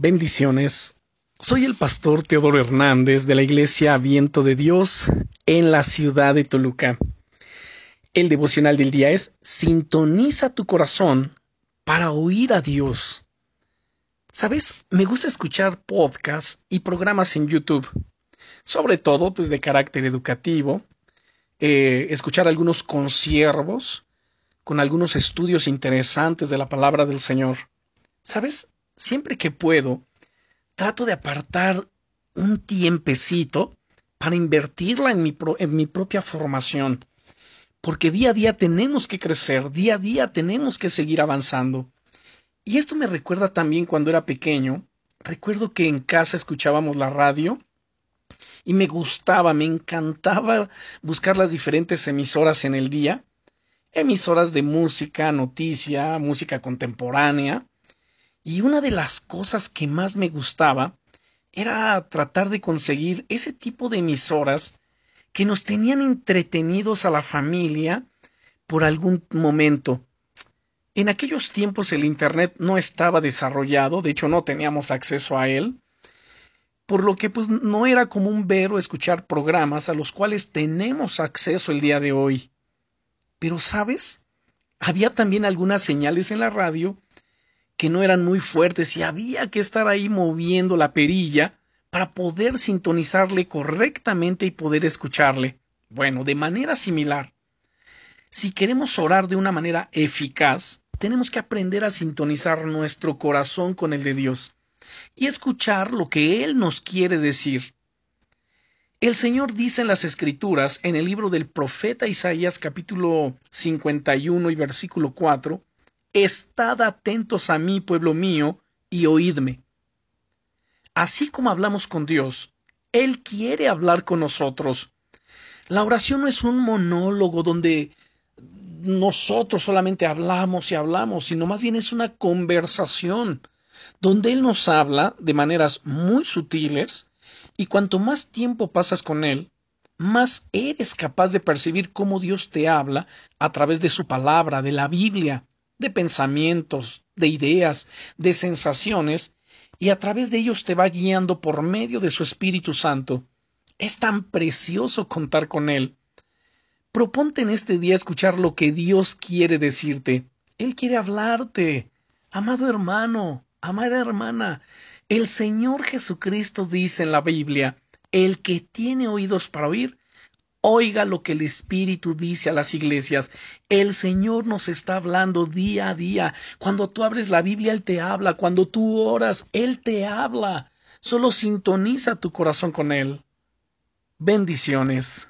Bendiciones. Soy el pastor Teodoro Hernández de la Iglesia Viento de Dios en la ciudad de Toluca. El devocional del día es Sintoniza tu corazón para oír a Dios. Sabes, me gusta escuchar podcasts y programas en YouTube, sobre todo pues de carácter educativo, eh, escuchar algunos conciervos con algunos estudios interesantes de la palabra del Señor. ¿Sabes? Siempre que puedo, trato de apartar un tiempecito para invertirla en mi, en mi propia formación. Porque día a día tenemos que crecer, día a día tenemos que seguir avanzando. Y esto me recuerda también cuando era pequeño. Recuerdo que en casa escuchábamos la radio y me gustaba, me encantaba buscar las diferentes emisoras en el día. Emisoras de música, noticia, música contemporánea. Y una de las cosas que más me gustaba era tratar de conseguir ese tipo de emisoras que nos tenían entretenidos a la familia por algún momento. En aquellos tiempos el Internet no estaba desarrollado, de hecho no teníamos acceso a él, por lo que pues no era común ver o escuchar programas a los cuales tenemos acceso el día de hoy. Pero, ¿sabes? Había también algunas señales en la radio que no eran muy fuertes y había que estar ahí moviendo la perilla para poder sintonizarle correctamente y poder escucharle. Bueno, de manera similar, si queremos orar de una manera eficaz, tenemos que aprender a sintonizar nuestro corazón con el de Dios y escuchar lo que Él nos quiere decir. El Señor dice en las Escrituras, en el libro del profeta Isaías capítulo 51 y versículo 4, Estad atentos a mí, pueblo mío, y oídme. Así como hablamos con Dios, Él quiere hablar con nosotros. La oración no es un monólogo donde nosotros solamente hablamos y hablamos, sino más bien es una conversación donde Él nos habla de maneras muy sutiles y cuanto más tiempo pasas con Él, más eres capaz de percibir cómo Dios te habla a través de su palabra, de la Biblia de pensamientos, de ideas, de sensaciones, y a través de ellos te va guiando por medio de su Espíritu Santo. Es tan precioso contar con Él. Proponte en este día escuchar lo que Dios quiere decirte. Él quiere hablarte. Amado hermano, amada hermana, el Señor Jesucristo dice en la Biblia, el que tiene oídos para oír, Oiga lo que el Espíritu dice a las iglesias. El Señor nos está hablando día a día. Cuando tú abres la Biblia, Él te habla. Cuando tú oras, Él te habla. Solo sintoniza tu corazón con Él. Bendiciones.